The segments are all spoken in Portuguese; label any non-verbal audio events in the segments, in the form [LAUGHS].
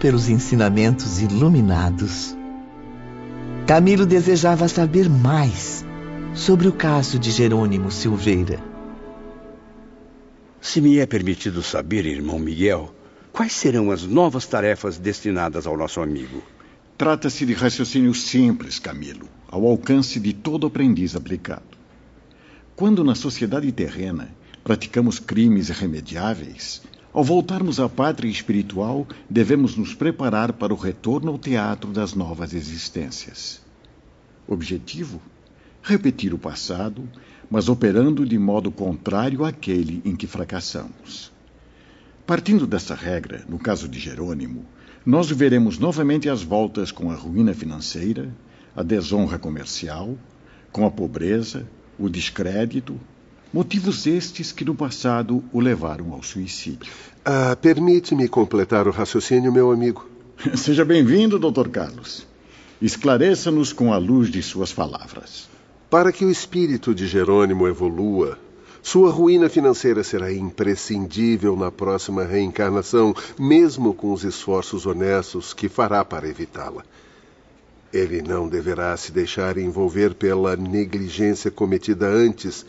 Pelos ensinamentos iluminados, Camilo desejava saber mais sobre o caso de Jerônimo Silveira. Se me é permitido saber, irmão Miguel, quais serão as novas tarefas destinadas ao nosso amigo? Trata-se de raciocínio simples, Camilo, ao alcance de todo aprendiz aplicado. Quando na sociedade terrena praticamos crimes irremediáveis, ao voltarmos à pátria espiritual, devemos nos preparar para o retorno ao teatro das novas existências. Objetivo: repetir o passado, mas operando de modo contrário àquele em que fracassamos. Partindo dessa regra, no caso de Jerônimo, nós veremos novamente as voltas com a ruína financeira, a desonra comercial, com a pobreza, o descrédito, motivos estes que no passado o levaram ao suicídio. Ah, Permite-me completar o raciocínio, meu amigo. [LAUGHS] Seja bem-vindo, Dr. Carlos. Esclareça-nos com a luz de suas palavras. Para que o espírito de Jerônimo evolua, sua ruína financeira será imprescindível na próxima reencarnação, mesmo com os esforços honestos que fará para evitá-la. Ele não deverá se deixar envolver pela negligência cometida antes,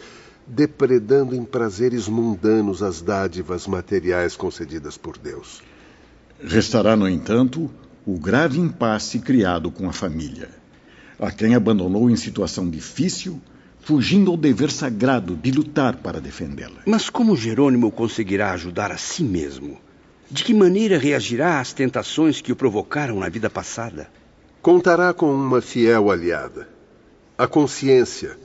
depredando em prazeres mundanos as dádivas materiais concedidas por Deus. Restará, no entanto, o grave impasse criado com a família, a quem abandonou em situação difícil, fugindo ao dever sagrado de lutar para defendê-la. Mas como Jerônimo conseguirá ajudar a si mesmo? De que maneira reagirá às tentações que o provocaram na vida passada? Contará com uma fiel aliada, a consciência,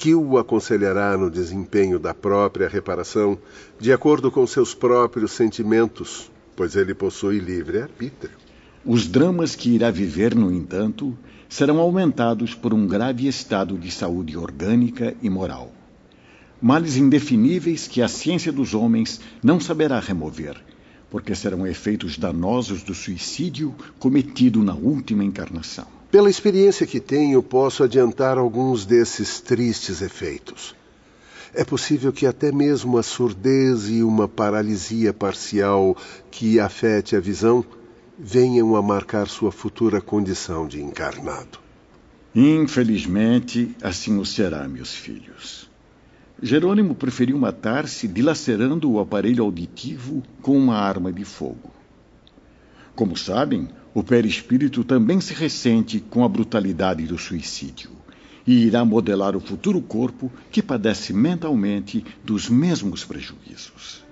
que o aconselhará no desempenho da própria reparação, de acordo com seus próprios sentimentos, pois ele possui livre arbítrio. Os dramas que irá viver, no entanto, serão aumentados por um grave estado de saúde orgânica e moral. Males indefiníveis que a ciência dos homens não saberá remover, porque serão efeitos danosos do suicídio cometido na última encarnação. Pela experiência que tenho, posso adiantar alguns desses tristes efeitos. É possível que até mesmo a surdez e uma paralisia parcial que afete a visão venham a marcar sua futura condição de encarnado. Infelizmente, assim o será, meus filhos. Jerônimo preferiu matar-se dilacerando o aparelho auditivo com uma arma de fogo. Como sabem, o perispírito também se ressente com a brutalidade do suicídio e irá modelar o futuro corpo que padece mentalmente dos mesmos prejuízos.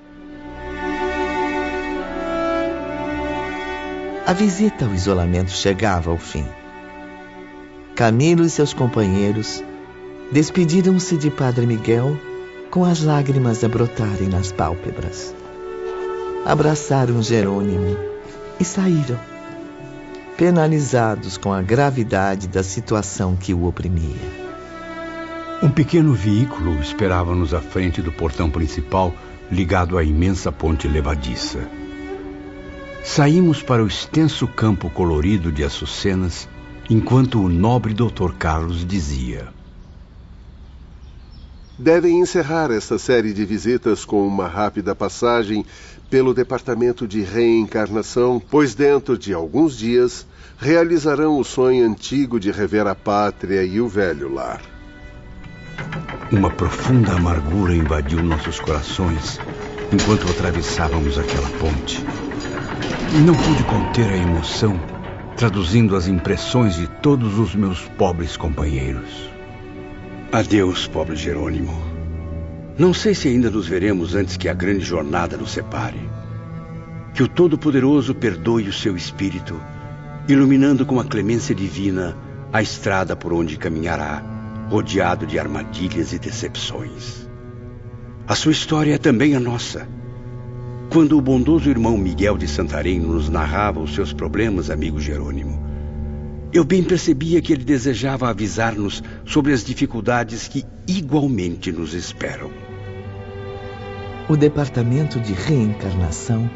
A visita ao isolamento chegava ao fim. Camilo e seus companheiros Despediram-se de Padre Miguel com as lágrimas a brotarem nas pálpebras. Abraçaram Jerônimo e saíram, penalizados com a gravidade da situação que o oprimia. Um pequeno veículo esperava-nos à frente do portão principal, ligado à imensa ponte levadiça. Saímos para o extenso campo colorido de açucenas, enquanto o nobre Dr. Carlos dizia: devem encerrar esta série de visitas com uma rápida passagem pelo Departamento de Reencarnação, pois dentro de alguns dias realizarão o sonho antigo de rever a pátria e o velho lar. Uma profunda amargura invadiu nossos corações enquanto atravessávamos aquela ponte. Não pude conter a emoção, traduzindo as impressões de todos os meus pobres companheiros. Adeus, pobre Jerônimo. Não sei se ainda nos veremos antes que a grande jornada nos separe. Que o Todo-Poderoso perdoe o seu espírito, iluminando com a clemência divina a estrada por onde caminhará, rodeado de armadilhas e decepções. A sua história é também a nossa. Quando o bondoso irmão Miguel de Santarém nos narrava os seus problemas, amigo Jerônimo, eu bem percebia que ele desejava avisar-nos sobre as dificuldades que igualmente nos esperam. O departamento de reencarnação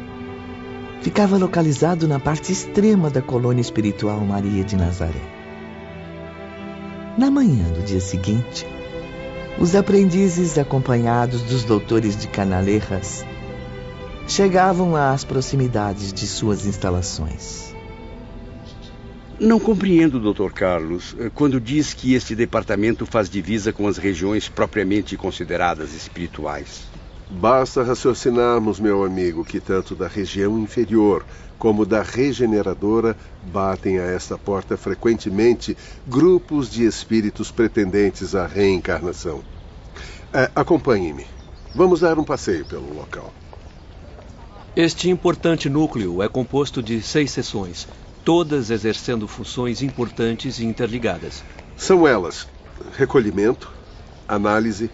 ficava localizado na parte extrema da colônia espiritual Maria de Nazaré. Na manhã do dia seguinte, os aprendizes, acompanhados dos doutores de Canaleiras, chegavam às proximidades de suas instalações. Não compreendo, Dr. Carlos, quando diz que este departamento faz divisa com as regiões propriamente consideradas espirituais. Basta raciocinarmos, meu amigo, que tanto da região inferior como da regeneradora batem a esta porta frequentemente grupos de espíritos pretendentes à reencarnação. É, Acompanhe-me. Vamos dar um passeio pelo local. Este importante núcleo é composto de seis seções, todas exercendo funções importantes e interligadas. São elas: recolhimento, análise,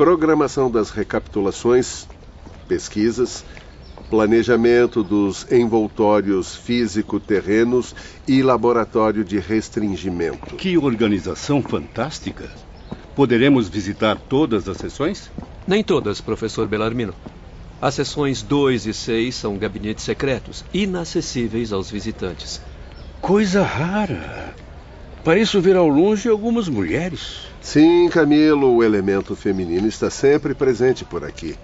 programação das recapitulações, pesquisas, planejamento dos envoltórios físico-terrenos e laboratório de restringimento. Que organização fantástica! Poderemos visitar todas as sessões? Nem todas, professor Belarmino. As sessões 2 e 6 são gabinetes secretos, inacessíveis aos visitantes. Coisa rara. Pareço ver ao longe algumas mulheres. Sim, Camilo, o elemento feminino está sempre presente por aqui.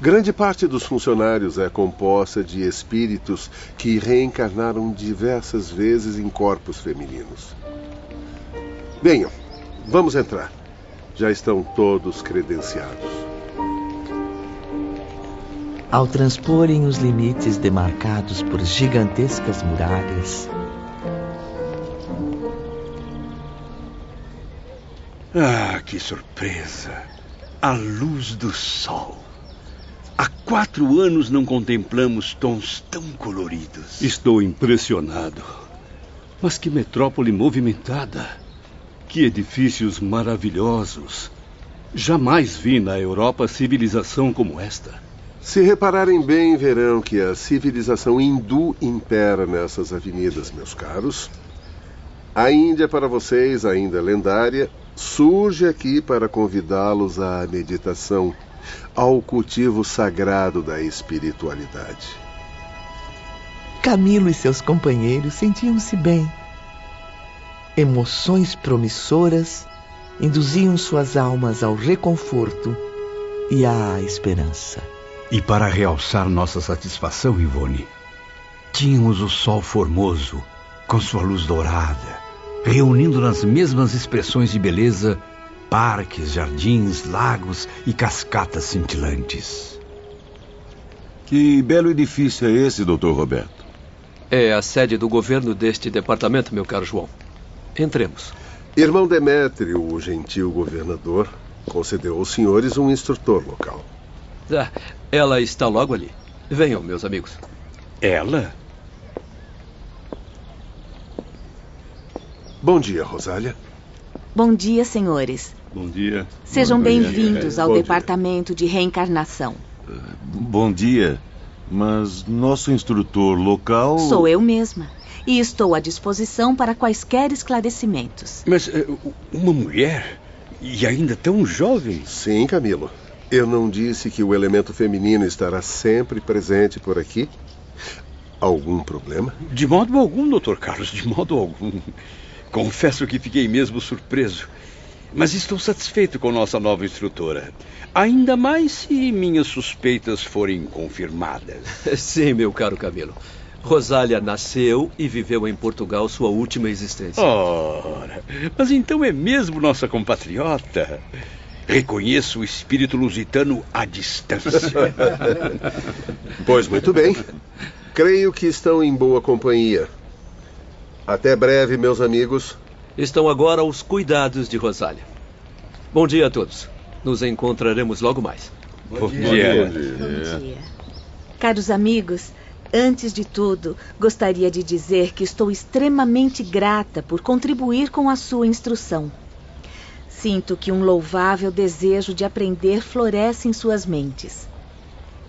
Grande parte dos funcionários é composta de espíritos que reencarnaram diversas vezes em corpos femininos. Venham, vamos entrar. Já estão todos credenciados. Ao transporem os limites demarcados por gigantescas muralhas, Ah, que surpresa! A luz do sol. Há quatro anos não contemplamos tons tão coloridos. Estou impressionado. Mas que metrópole movimentada! Que edifícios maravilhosos! Jamais vi na Europa civilização como esta. Se repararem bem, verão que a civilização hindu impera nessas avenidas, meus caros. A Índia, para vocês, ainda lendária, surge aqui para convidá-los à meditação, ao cultivo sagrado da espiritualidade. Camilo e seus companheiros sentiam-se bem. Emoções promissoras induziam suas almas ao reconforto e à esperança. E para realçar nossa satisfação, Ivone, tínhamos o sol formoso, com sua luz dourada, reunindo nas mesmas expressões de beleza parques, jardins, lagos e cascatas cintilantes. Que belo edifício é esse, doutor Roberto? É a sede do governo deste departamento, meu caro João. Entremos. Irmão Demétrio, o gentil governador, concedeu aos senhores um instrutor local. Ah, ela está logo ali. Venham, meus amigos. Ela? Bom dia, Rosália. Bom dia, senhores. Bom dia. Sejam bem-vindos ao Bom dia. Departamento de Reencarnação. Bom dia. Mas nosso instrutor local. Sou eu mesma. E estou à disposição para quaisquer esclarecimentos. Mas eh, uma mulher? E ainda tão jovem? Sim, Camilo. Eu não disse que o elemento feminino estará sempre presente por aqui? Algum problema? De modo algum, doutor Carlos, de modo algum. Confesso que fiquei mesmo surpreso. Mas estou satisfeito com nossa nova instrutora. Ainda mais se minhas suspeitas forem confirmadas. [LAUGHS] Sim, meu caro Camilo. Rosália nasceu e viveu em Portugal sua última existência. Ora, mas então é mesmo nossa compatriota. Reconheço o espírito lusitano à distância. [LAUGHS] Pois muito bem. Creio que estão em boa companhia. Até breve, meus amigos. Estão agora aos cuidados de Rosália. Bom dia a todos. Nos encontraremos logo mais. Bom dia. Bom dia. Caros amigos, antes de tudo, gostaria de dizer que estou extremamente grata por contribuir com a sua instrução. Sinto que um louvável desejo de aprender floresce em suas mentes.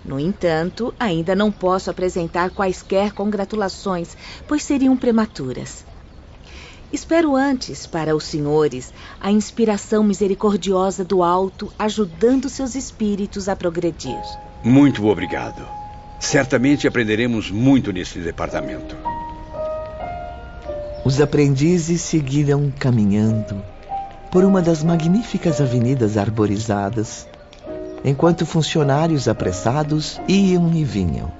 No entanto, ainda não posso apresentar quaisquer congratulações, pois seriam prematuras. Espero antes, para os senhores, a inspiração misericordiosa do alto ajudando seus espíritos a progredir. Muito obrigado. Certamente aprenderemos muito nesse departamento. Os aprendizes seguiram caminhando por uma das magníficas avenidas arborizadas, enquanto funcionários apressados iam e vinham.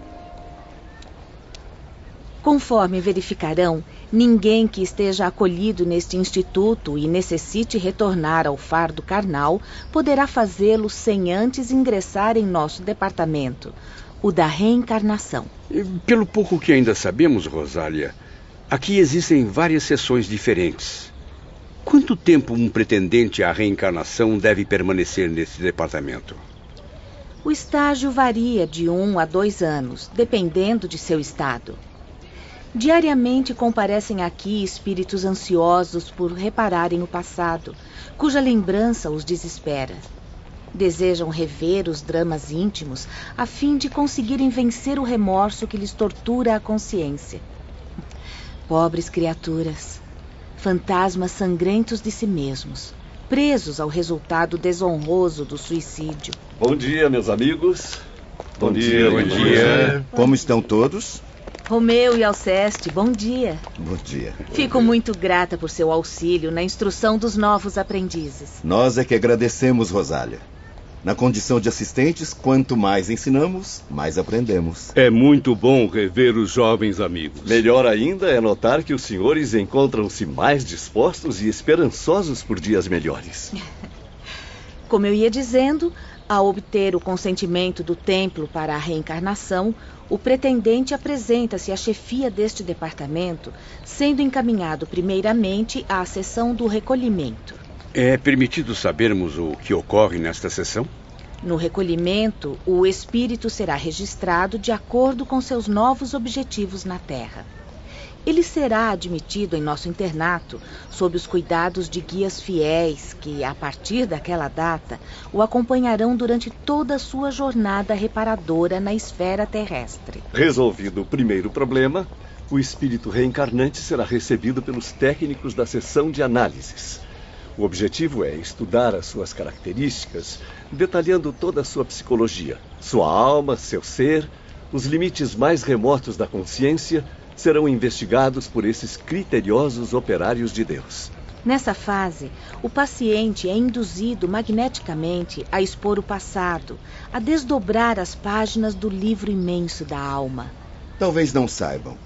Conforme verificarão, ninguém que esteja acolhido neste instituto e necessite retornar ao fardo carnal poderá fazê-lo sem antes ingressar em nosso departamento, o da reencarnação. Pelo pouco que ainda sabemos, Rosália, aqui existem várias sessões diferentes. Quanto tempo um pretendente à reencarnação deve permanecer nesse departamento? O estágio varia de um a dois anos, dependendo de seu estado. Diariamente comparecem aqui espíritos ansiosos por repararem o passado, cuja lembrança os desespera. Desejam rever os dramas íntimos a fim de conseguirem vencer o remorso que lhes tortura a consciência. Pobres criaturas, fantasmas sangrentos de si mesmos, presos ao resultado desonroso do suicídio. Bom dia, meus amigos. Bom, bom dia, bom dia. dia. Como estão todos? Romeu e Alceste, bom dia. Bom dia. Fico muito grata por seu auxílio na instrução dos novos aprendizes. Nós é que agradecemos, Rosália. Na condição de assistentes, quanto mais ensinamos, mais aprendemos. É muito bom rever os jovens amigos. Melhor ainda é notar que os senhores encontram-se mais dispostos e esperançosos por dias melhores. [LAUGHS] Como eu ia dizendo, ao obter o consentimento do templo para a reencarnação, o pretendente apresenta-se à chefia deste departamento, sendo encaminhado primeiramente à sessão do recolhimento. É permitido sabermos o que ocorre nesta sessão? No recolhimento, o espírito será registrado de acordo com seus novos objetivos na Terra. Ele será admitido em nosso internato sob os cuidados de guias fiéis que, a partir daquela data, o acompanharão durante toda a sua jornada reparadora na esfera terrestre. Resolvido o primeiro problema, o espírito reencarnante será recebido pelos técnicos da seção de análises. O objetivo é estudar as suas características, detalhando toda a sua psicologia, sua alma, seu ser, os limites mais remotos da consciência serão investigados por esses criteriosos operários de Deus. Nessa fase, o paciente é induzido magneticamente a expor o passado, a desdobrar as páginas do livro imenso da alma. Talvez não saibam,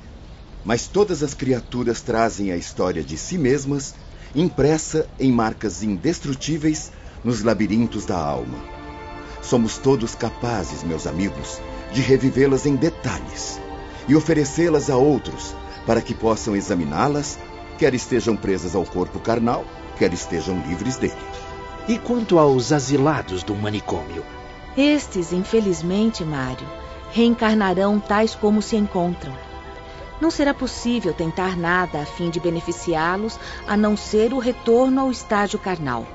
mas todas as criaturas trazem a história de si mesmas impressa em marcas indestrutíveis nos labirintos da alma. Somos todos capazes, meus amigos, de revivê-las em detalhes e oferecê-las a outros para que possam examiná-las, quer estejam presas ao corpo carnal, quer estejam livres dele. E quanto aos asilados do manicômio? Estes, infelizmente, Mário, reencarnarão tais como se encontram. Não será possível tentar nada a fim de beneficiá-los a não ser o retorno ao estágio carnal.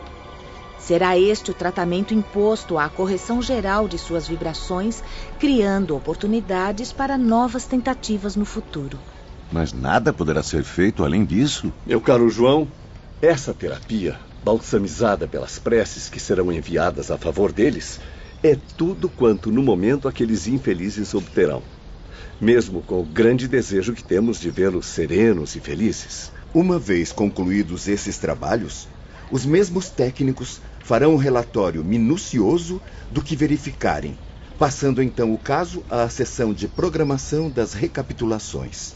Será este o tratamento imposto à correção geral de suas vibrações, criando oportunidades para novas tentativas no futuro. Mas nada poderá ser feito além disso? Meu caro João, essa terapia, balsamizada pelas preces que serão enviadas a favor deles, é tudo quanto no momento aqueles infelizes obterão. Mesmo com o grande desejo que temos de vê-los serenos e felizes. Uma vez concluídos esses trabalhos, os mesmos técnicos farão um relatório minucioso do que verificarem, passando então o caso à sessão de programação das recapitulações.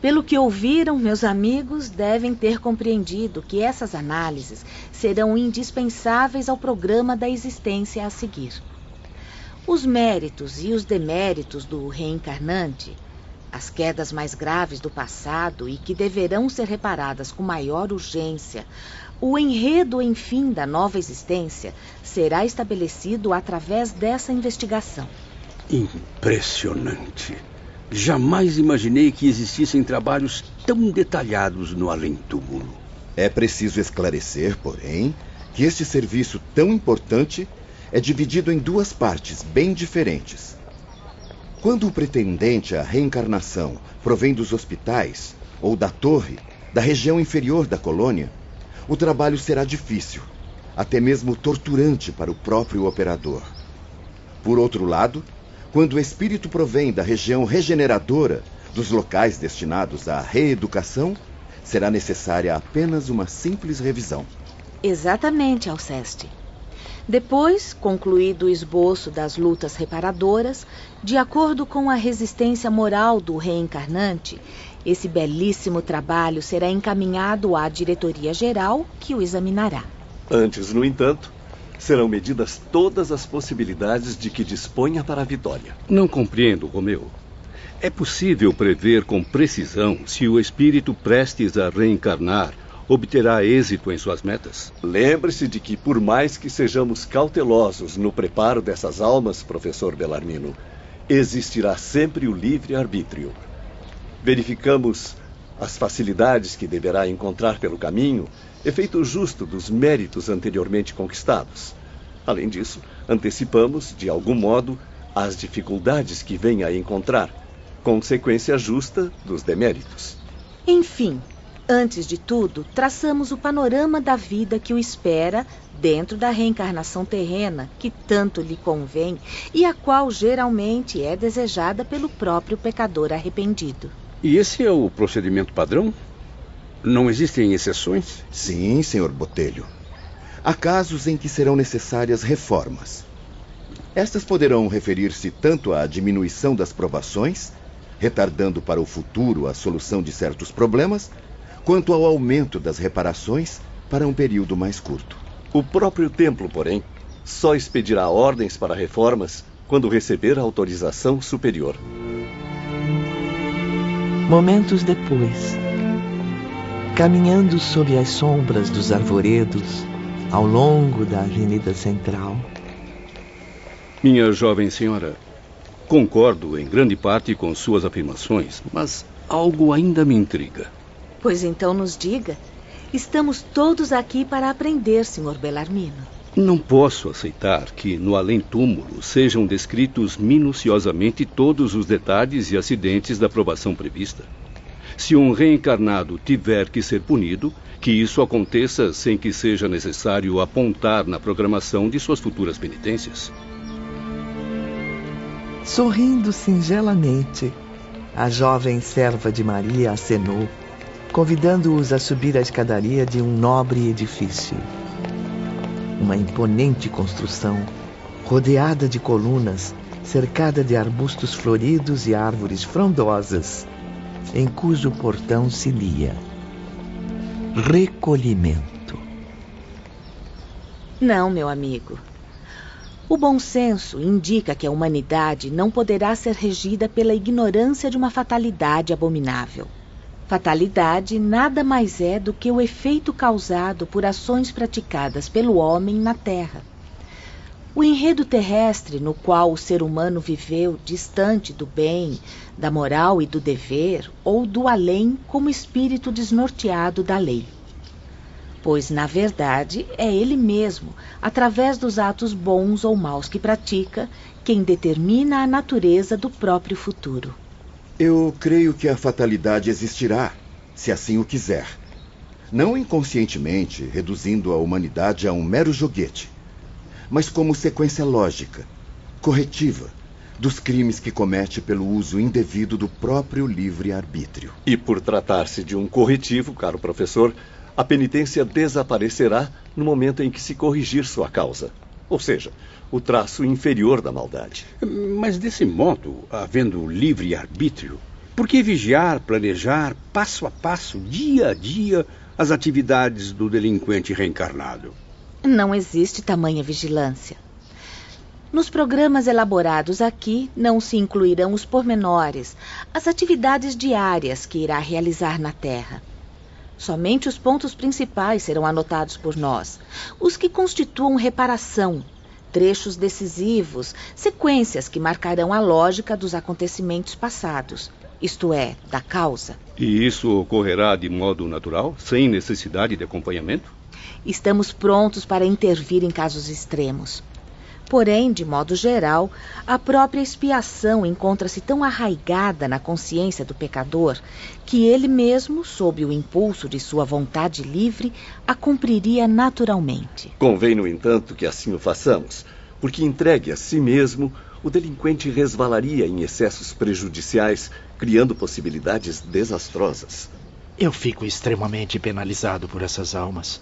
Pelo que ouviram, meus amigos devem ter compreendido que essas análises serão indispensáveis ao programa da existência a seguir. Os méritos e os deméritos do reencarnante, as quedas mais graves do passado e que deverão ser reparadas com maior urgência, o enredo, enfim, da nova existência será estabelecido através dessa investigação. Impressionante. Jamais imaginei que existissem trabalhos tão detalhados no além-túmulo. É preciso esclarecer, porém, que este serviço tão importante é dividido em duas partes bem diferentes. Quando o pretendente à reencarnação provém dos hospitais ou da torre, da região inferior da colônia, o trabalho será difícil, até mesmo torturante para o próprio operador. Por outro lado, quando o espírito provém da região regeneradora dos locais destinados à reeducação, será necessária apenas uma simples revisão. Exatamente, Alceste. Depois, concluído o esboço das lutas reparadoras, de acordo com a resistência moral do reencarnante, esse belíssimo trabalho será encaminhado à diretoria geral, que o examinará. Antes, no entanto, serão medidas todas as possibilidades de que disponha para a vitória. Não compreendo, Romeu. É possível prever com precisão se o espírito prestes a reencarnar obterá êxito em suas metas? Lembre-se de que, por mais que sejamos cautelosos no preparo dessas almas, professor Belarmino, existirá sempre o livre-arbítrio. Verificamos as facilidades que deverá encontrar pelo caminho, efeito justo dos méritos anteriormente conquistados. Além disso, antecipamos, de algum modo, as dificuldades que venha a encontrar consequência justa dos deméritos. Enfim, antes de tudo, traçamos o panorama da vida que o espera dentro da reencarnação terrena, que tanto lhe convém e a qual geralmente é desejada pelo próprio pecador arrependido. E esse é o procedimento padrão? Não existem exceções? Sim, senhor Botelho. Há casos em que serão necessárias reformas. Estas poderão referir-se tanto à diminuição das provações retardando para o futuro a solução de certos problemas, quanto ao aumento das reparações para um período mais curto. O próprio templo, porém, só expedirá ordens para reformas quando receber a autorização superior. Momentos depois, caminhando sob as sombras dos arvoredos ao longo da Avenida Central. Minha jovem senhora, Concordo em grande parte com suas afirmações, mas algo ainda me intriga. Pois então nos diga. Estamos todos aqui para aprender, Sr. Belarmino. Não posso aceitar que no além-túmulo sejam descritos minuciosamente todos os detalhes e acidentes da provação prevista. Se um reencarnado tiver que ser punido, que isso aconteça sem que seja necessário apontar na programação de suas futuras penitências. Sorrindo singelamente, a jovem serva de Maria acenou, convidando-os a subir a escadaria de um nobre edifício. Uma imponente construção, rodeada de colunas, cercada de arbustos floridos e árvores frondosas, em cujo portão se lia: Recolhimento. Não, meu amigo. O bom senso indica que a humanidade não poderá ser regida pela ignorância de uma fatalidade abominável. Fatalidade nada mais é do que o efeito causado por ações praticadas pelo homem na Terra. O enredo terrestre no qual o ser humano viveu distante do bem, da moral e do dever, ou do além como espírito desnorteado da lei pois, na verdade, é ele mesmo, através dos atos bons ou maus que pratica, quem determina a natureza do próprio futuro. Eu creio que a fatalidade existirá, se assim o quiser. Não inconscientemente, reduzindo a humanidade a um mero joguete, mas como sequência lógica, corretiva, dos crimes que comete pelo uso indevido do próprio livre-arbítrio. E por tratar-se de um corretivo, caro professor, a penitência desaparecerá no momento em que se corrigir sua causa. Ou seja, o traço inferior da maldade. Mas desse modo, havendo livre arbítrio, por que vigiar, planejar, passo a passo, dia a dia, as atividades do delinquente reencarnado? Não existe tamanha vigilância. Nos programas elaborados aqui não se incluirão os pormenores, as atividades diárias que irá realizar na Terra. Somente os pontos principais serão anotados por nós, os que constituam reparação, trechos decisivos, sequências que marcarão a lógica dos acontecimentos passados, isto é, da causa. E isso ocorrerá de modo natural, sem necessidade de acompanhamento? Estamos prontos para intervir em casos extremos. Porém, de modo geral, a própria expiação encontra-se tão arraigada na consciência do pecador que ele mesmo, sob o impulso de sua vontade livre, a cumpriria naturalmente. Convém, no entanto, que assim o façamos, porque entregue a si mesmo, o delinquente resvalaria em excessos prejudiciais, criando possibilidades desastrosas. Eu fico extremamente penalizado por essas almas.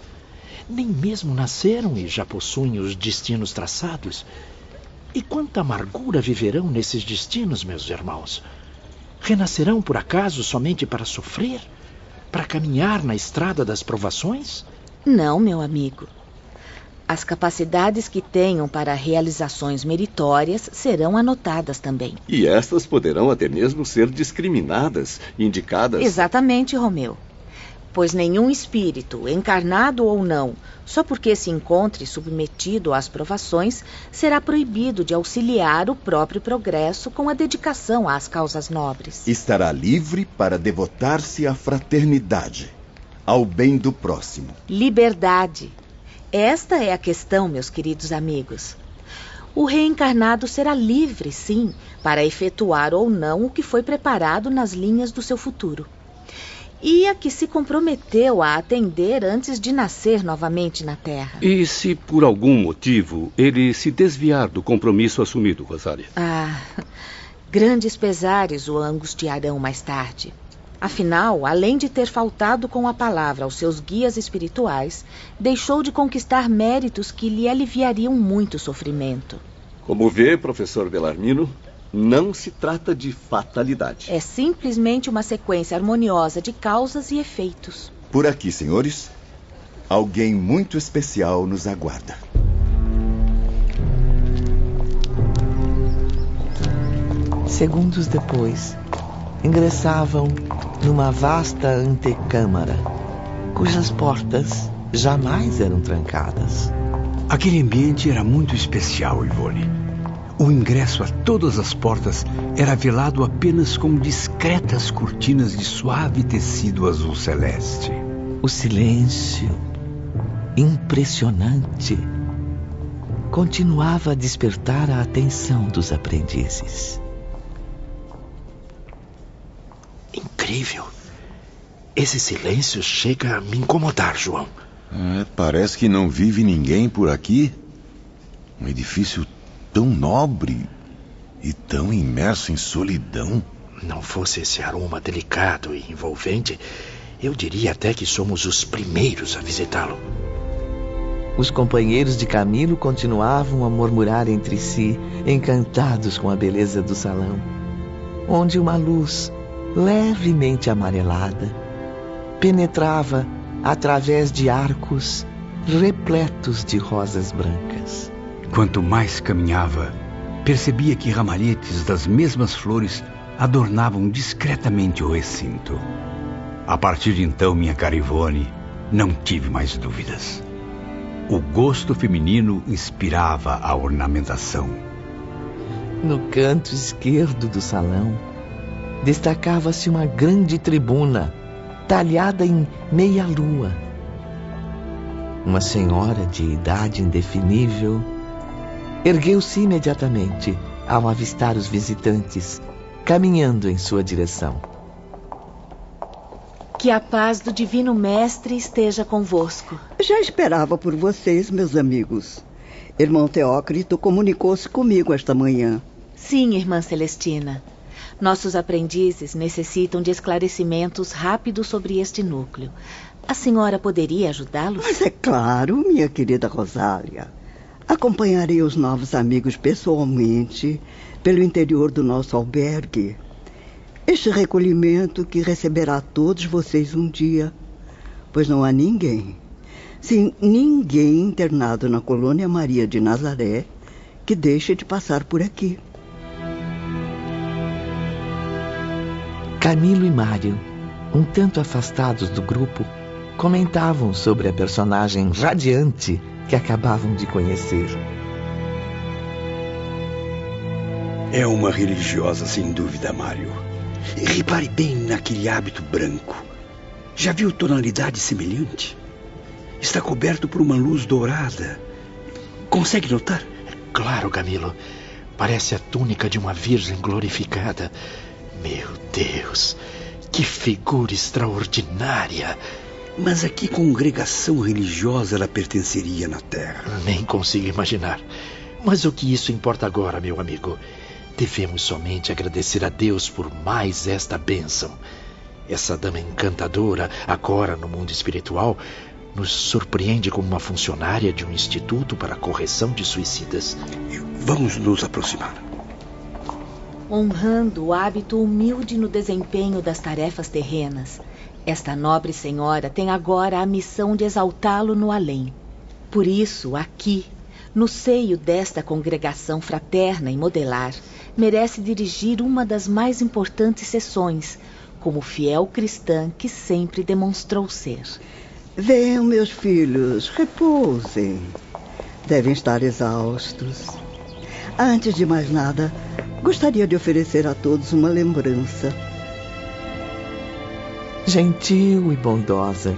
Nem mesmo nasceram e já possuem os destinos traçados. E quanta amargura viverão nesses destinos, meus irmãos? Renascerão por acaso somente para sofrer? Para caminhar na estrada das provações? Não, meu amigo. As capacidades que tenham para realizações meritórias serão anotadas também. E estas poderão até mesmo ser discriminadas, indicadas. Exatamente, Romeu pois nenhum espírito, encarnado ou não, só porque se encontre submetido às provações, será proibido de auxiliar o próprio progresso com a dedicação às causas nobres. Estará livre para devotar-se à fraternidade, ao bem do próximo. Liberdade. Esta é a questão, meus queridos amigos. O reencarnado será livre, sim, para efetuar ou não o que foi preparado nas linhas do seu futuro e a que se comprometeu a atender antes de nascer novamente na Terra. E se por algum motivo ele se desviar do compromisso assumido, Rosália? Ah, grandes pesares o angustiarão mais tarde. Afinal, além de ter faltado com a palavra aos seus guias espirituais, deixou de conquistar méritos que lhe aliviariam muito sofrimento. Como vê, professor Belarmino, não se trata de fatalidade. É simplesmente uma sequência harmoniosa de causas e efeitos. Por aqui, senhores, alguém muito especial nos aguarda. Segundos depois, ingressavam numa vasta antecâmara, cujas portas jamais eram trancadas. Aquele ambiente era muito especial, Ivone. O ingresso a todas as portas era velado apenas com discretas cortinas de suave tecido azul celeste. O silêncio, impressionante, continuava a despertar a atenção dos aprendizes. Incrível. Esse silêncio chega a me incomodar, João. É, parece que não vive ninguém por aqui. Um edifício tão nobre e tão imerso em solidão. Não fosse esse aroma delicado e envolvente, eu diria até que somos os primeiros a visitá-lo. Os companheiros de Camilo continuavam a murmurar entre si, encantados com a beleza do salão, onde uma luz levemente amarelada penetrava através de arcos repletos de rosas brancas. Quanto mais caminhava, percebia que ramalhetes das mesmas flores adornavam discretamente o recinto. A partir de então, minha cara Ivone, não tive mais dúvidas. O gosto feminino inspirava a ornamentação. No canto esquerdo do salão, destacava-se uma grande tribuna, talhada em meia-lua. Uma senhora de idade indefinível Ergueu-se imediatamente ao avistar os visitantes, caminhando em sua direção. Que a paz do Divino Mestre esteja convosco. Já esperava por vocês, meus amigos. Irmão Teócrito comunicou-se comigo esta manhã. Sim, irmã Celestina. Nossos aprendizes necessitam de esclarecimentos rápidos sobre este núcleo. A senhora poderia ajudá-los? Mas é claro, minha querida Rosália. Acompanharei os novos amigos pessoalmente pelo interior do nosso albergue. Este recolhimento que receberá todos vocês um dia, pois não há ninguém, sim, ninguém internado na colônia Maria de Nazaré que deixe de passar por aqui. Camilo e Mário, um tanto afastados do grupo, comentavam sobre a personagem radiante que acabavam de conhecer. É uma religiosa, sem dúvida, Mário. Repare bem naquele hábito branco. Já viu tonalidade semelhante? Está coberto por uma luz dourada. Consegue notar? Claro, Camilo. Parece a túnica de uma virgem glorificada. Meu Deus, que figura extraordinária! Mas a que congregação religiosa ela pertenceria na Terra? Nem consigo imaginar. Mas o que isso importa agora, meu amigo? Devemos somente agradecer a Deus por mais esta bênção. Essa dama encantadora, agora no mundo espiritual, nos surpreende como uma funcionária de um instituto para a correção de suicidas. Vamos nos aproximar. Honrando o hábito humilde no desempenho das tarefas terrenas, esta nobre senhora tem agora a missão de exaltá-lo no além. Por isso, aqui, no seio desta congregação fraterna e modelar, merece dirigir uma das mais importantes sessões, como fiel cristã que sempre demonstrou ser. Venham, meus filhos, repousem. Devem estar exaustos. Antes de mais nada, gostaria de oferecer a todos uma lembrança. Gentil e bondosa,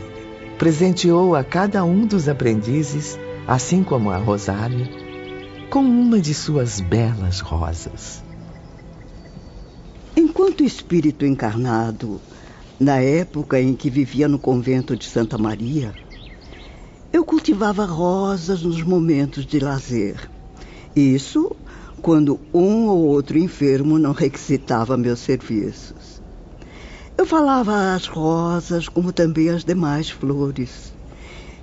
presenteou a cada um dos aprendizes, assim como a Rosália, com uma de suas belas rosas. Enquanto espírito encarnado, na época em que vivia no convento de Santa Maria, eu cultivava rosas nos momentos de lazer. Isso quando um ou outro enfermo não requisitava meus serviços. Eu falava às rosas como também às demais flores.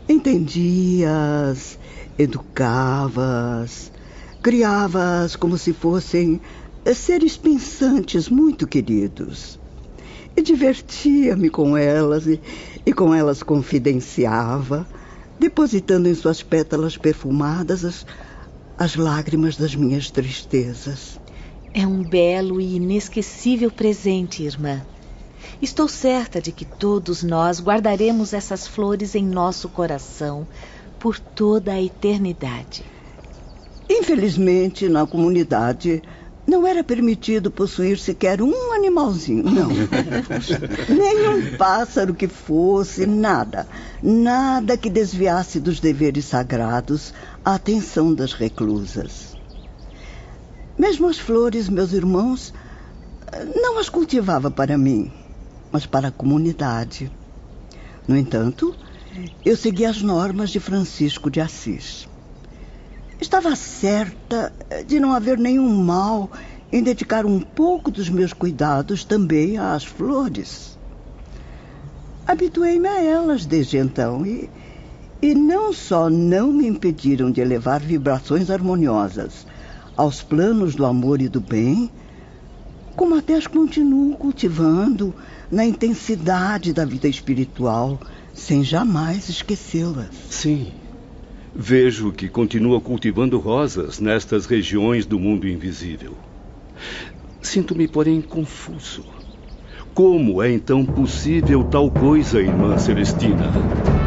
Entendia-as, educava-as, criava-as como se fossem seres pensantes muito queridos. E divertia-me com elas e, e com elas confidenciava, depositando em suas pétalas perfumadas as, as lágrimas das minhas tristezas. É um belo e inesquecível presente, irmã. Estou certa de que todos nós guardaremos essas flores em nosso coração por toda a eternidade. Infelizmente, na comunidade, não era permitido possuir sequer um animalzinho, não. [LAUGHS] Nem um pássaro que fosse, nada. Nada que desviasse dos deveres sagrados a atenção das reclusas. Mesmo as flores, meus irmãos, não as cultivava para mim, mas para a comunidade. No entanto, eu segui as normas de Francisco de Assis. Estava certa de não haver nenhum mal em dedicar um pouco dos meus cuidados também às flores. Habituei-me a elas desde então e, e não só não me impediram de elevar vibrações harmoniosas aos planos do amor e do bem, como até as continuo cultivando na intensidade da vida espiritual, sem jamais esquecê-las. Sim, Vejo que continua cultivando rosas nestas regiões do mundo invisível. Sinto-me, porém, confuso. Como é então possível tal coisa, irmã Celestina?